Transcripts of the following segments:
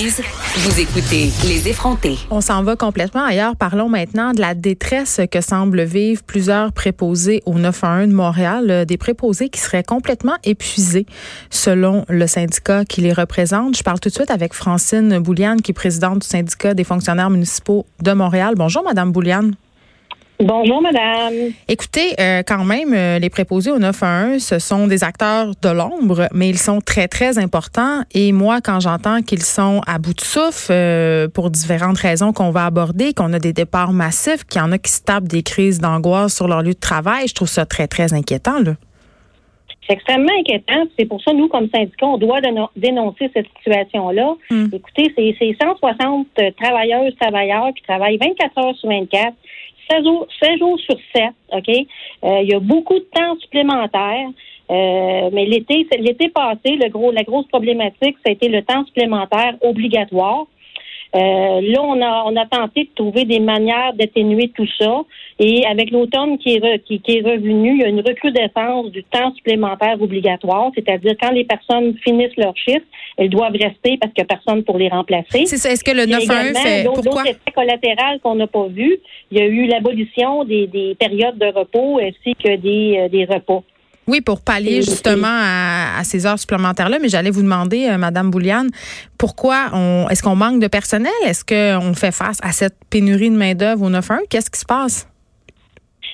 Vous écoutez Les effrontés. On s'en va complètement ailleurs. Parlons maintenant de la détresse que semblent vivre plusieurs préposés au 911 de Montréal, euh, des préposés qui seraient complètement épuisés selon le syndicat qui les représente. Je parle tout de suite avec Francine Bouliane, qui est présidente du syndicat des fonctionnaires municipaux de Montréal. Bonjour, Madame Bouliane. Bonjour, madame. Écoutez, euh, quand même, euh, les préposés au 911, ce sont des acteurs de l'ombre, mais ils sont très, très importants. Et moi, quand j'entends qu'ils sont à bout de souffle euh, pour différentes raisons qu'on va aborder, qu'on a des départs massifs, qu'il y en a qui se tapent des crises d'angoisse sur leur lieu de travail, je trouve ça très, très inquiétant. Là. C'est extrêmement inquiétant. C'est pour ça, nous, comme syndicat, on doit dénoncer cette situation-là. Hmm. Écoutez, c'est 160 travailleuses, travailleurs qui travaillent 24 heures sur 24 16 jours, sur 7, OK? Euh, il y a beaucoup de temps supplémentaire. Euh, mais l'été, l'été passé, le gros, la grosse problématique, ça a été le temps supplémentaire obligatoire. Euh, là, on a, on a tenté de trouver des manières d'atténuer tout ça. Et avec l'automne qui est, qui, est revenu, il y a une recrudescence du temps supplémentaire obligatoire, c'est-à-dire quand les personnes finissent leur chiffre, elles doivent rester parce qu'il n'y a personne pour les remplacer. C'est ça. Est-ce que le 9-1 fait pourquoi? effet collatéral qu'on n'a pas vu, il y a eu l'abolition des, des périodes de repos ainsi que des, euh, des repas. Oui, pour pallier justement à, ces heures supplémentaires-là. Mais j'allais vous demander, euh, Madame Bouliane, pourquoi on est-ce qu'on manque de personnel? Est-ce qu'on fait face à cette pénurie de main-d'œuvre au 9-1? Qu'est-ce qui se passe?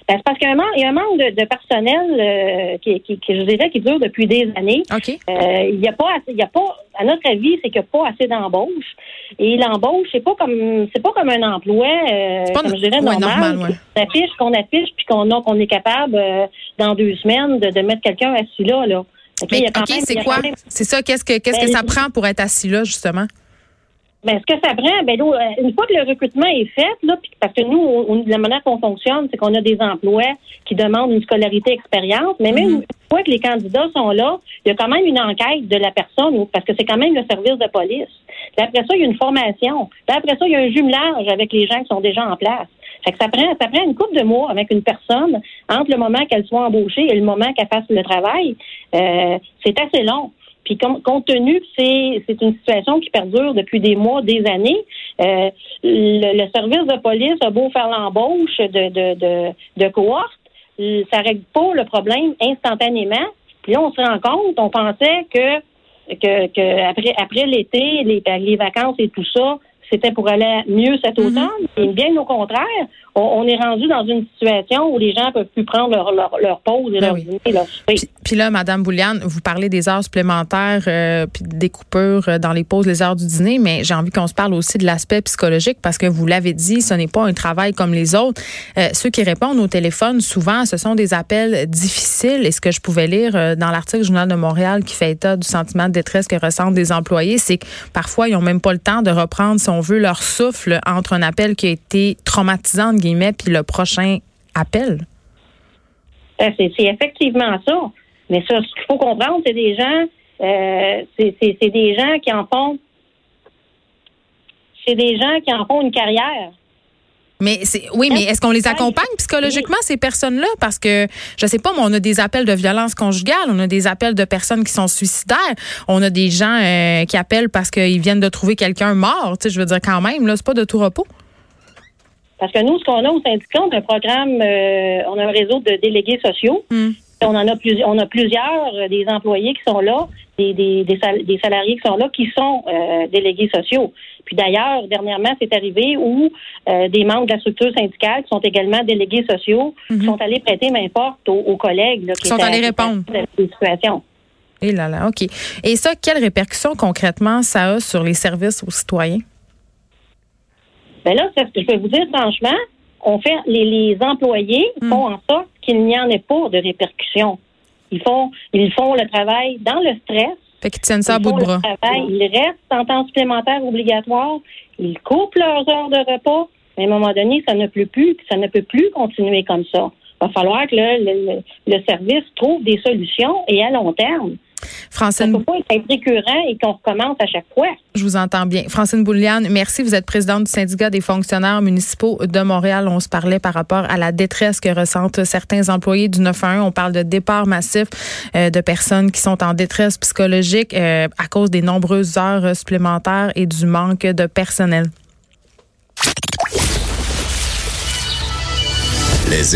Ben, c'est parce qu'il y a un manque, de, personnel euh, qui, qui, je dirais, qui dure depuis des années. Euh, il n'y a pas, il y a pas, à notre avis, c'est qu'il n'y a pas assez d'embauche. Et l'embauche, c'est pas comme, c'est pas comme un emploi, euh, comme je dirais, normal. Qu'on affiche, qu'on affiche, puis qu'on a, qu'on est capable dans deux semaines de, mettre quelqu'un assis là, là. OK, c'est quoi? C'est ça. Qu'est-ce que, qu'est-ce que ben, ça prend pour être assis là, justement? Ben, ce que ça prend, ben, euh, une fois que le recrutement est fait, là, parce que nous, la manière qu'on fonctionne, c'est qu'on a des emplois qui demandent une scolarité expérience, mais même mhm. une fois que les candidats sont là, il y a quand même une enquête de la personne, parce que c'est quand même le service de police. Puis après ça, il y a une formation. Puis après ça, il y a un jumelage avec les gens qui sont déjà en place. Fait que ça prend, ça prend une couple de mois avec une personne entre le moment qu'elle soit embauchée et le moment qu'elle fasse le travail. Euh, c'est assez long. Puis compte tenu que c'est une situation qui perdure depuis des mois, des années, euh, le, service de police a beau faire l'embauche de, de, de, de cohortes, ça règle pas le problème instantanément. Puis là, on se rend compte, on pensait que que, que après, après l'été, les, les vacances et tout ça, c'était pour aller mieux cet mhm. automne. Et bien au contraire, on, est rendu dans une situation où les gens peuvent plus prendre leur, leur, pause et ben leur dîner, leur Puis, là, Madame Bouliane, vous parlez des heures supplémentaires euh, puis des coupures euh, dans les pauses, les heures du dîner, mais j'ai envie qu'on se parle aussi de l'aspect psychologique parce que vous l'avez dit, ce n'est pas un travail comme les autres. Euh, ceux qui répondent au téléphone, souvent, ce sont des appels difficiles. Et ce que je pouvais lire dans l'article Journal de Montréal qui fait état du sentiment de détresse que ressentent des employés, c'est que parfois, ils n'ont même pas le temps de reprendre, si on veut, leur souffle entre un appel qui a été traumatisant, puis le prochain appel? Euh, c'est effectivement ça. Mais ça, ce qu'il faut comprendre, c'est des gens, euh, c'est des gens qui en font, c'est des gens qui en font une carrière. Mais c'est oui, mais est-ce qu'on les accompagne psychologiquement ces personnes-là? Parce que je sais pas, mais on a des appels de violence conjugale, on a des appels de personnes qui sont suicidaires, on a des gens euh, qui appellent parce qu'ils viennent de trouver quelqu'un mort. Tu sais, je veux dire quand même là, c'est pas de tout repos. Parce que nous, ce qu'on a au syndicat, on a un programme, euh, on a un réseau de délégués sociaux. Hmm. On en a plusieurs, on a plusieurs euh, des employés qui sont là, des, des, des, salariés qui sont là, qui sont euh, délégués sociaux. Puis d'ailleurs, dernièrement, c'est arrivé où des membres de la structure syndicale qui sont également délégués sociaux hmm. sont allés prêter main forte aux, collègues qui sont allés répondre. Et là là, ok. Et ça, quelles répercussions concrètement ça a sur les services aux citoyens? Ben là, je vais vous dire franchement, on fait les, employés hmm. font en sorte qu'il n'y en ait pas de répercussions. Ils font ils font le travail dans le stress. Fait qu'ils tiennent ça à bout de bras. ils restent en temps supplémentaire obligatoire. Ils coupent leurs heures de repas. Mais à un moment donné, ça ne peut plus, ça ne peut plus continuer comme ça. Il va falloir que le, le service trouve des solutions et à long terme. Francine. Ça peut pas être récurrent et qu'on recommence à chaque fois. Je vous entends bien. Francine Bouliane, merci. Vous êtes présidente du syndicat des fonctionnaires municipaux de Montréal. On se parlait par rapport à la détresse que ressentent certains employés du 911. On parle de départ massif euh, de personnes qui sont en détresse psychologique euh, à cause des nombreuses heures supplémentaires et du manque de personnel.